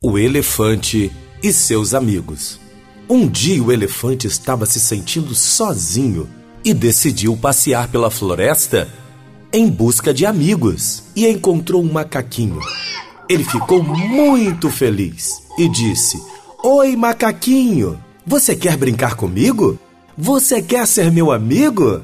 O elefante e seus amigos. Um dia o elefante estava se sentindo sozinho e decidiu passear pela floresta em busca de amigos e encontrou um macaquinho. Ele ficou muito feliz e disse: Oi, macaquinho, você quer brincar comigo? Você quer ser meu amigo?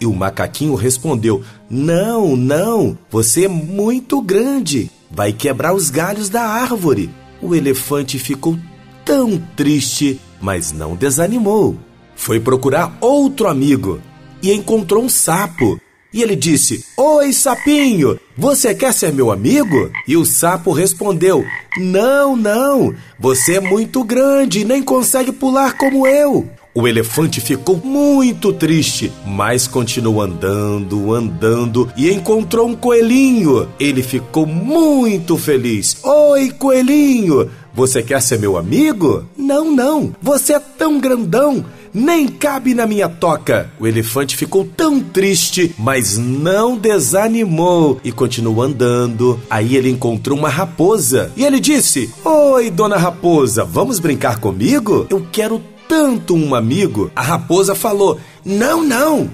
E o macaquinho respondeu: Não, não, você é muito grande vai quebrar os galhos da árvore. O elefante ficou tão triste, mas não desanimou. Foi procurar outro amigo e encontrou um sapo. E ele disse: Oi, sapinho, você quer ser meu amigo? E o sapo respondeu: Não, não, você é muito grande e nem consegue pular como eu. O elefante ficou muito triste, mas continuou andando, andando e encontrou um coelhinho. Ele ficou muito feliz. Oi, coelhinho! Você quer ser meu amigo? Não, não. Você é tão grandão nem cabe na minha toca. O elefante ficou tão triste, mas não desanimou e continuou andando. Aí ele encontrou uma raposa e ele disse: Oi, dona raposa, vamos brincar comigo? Eu quero tanto um amigo, a raposa falou: Não, não,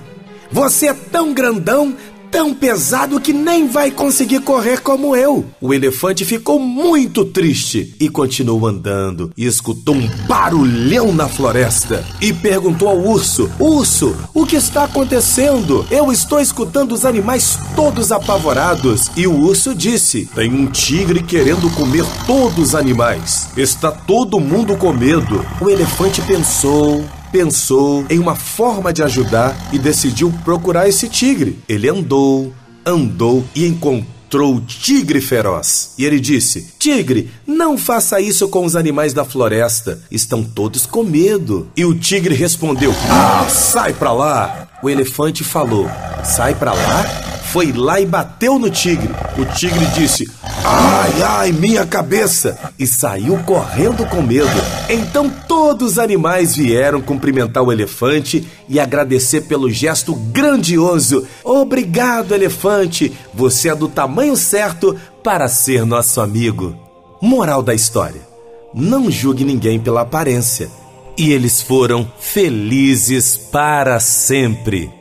você é tão grandão, tão pesado que nem vai conseguir correr como eu. O elefante ficou muito triste e continuou andando e escutou um barulhão na floresta e perguntou ao urso: Urso, o que está acontecendo? Eu estou escutando os animais todos apavorados. E o urso disse: Tem um tigre querendo comer todos os animais. Está todo mundo com medo. O elefante pensou, pensou em uma forma de ajudar e decidiu procurar esse tigre. Ele andou, andou e encontrou o tigre feroz. E ele disse: Tigre, não faça isso com os animais da floresta. Estão todos com medo. E o tigre respondeu: Ah, sai pra lá. O elefante falou: Sai pra lá? foi lá e bateu no tigre. O tigre disse: Ai, ai, minha cabeça! E saiu correndo com medo. Então todos os animais vieram cumprimentar o elefante e agradecer pelo gesto grandioso. Obrigado, elefante! Você é do tamanho certo para ser nosso amigo. Moral da história: Não julgue ninguém pela aparência. E eles foram felizes para sempre.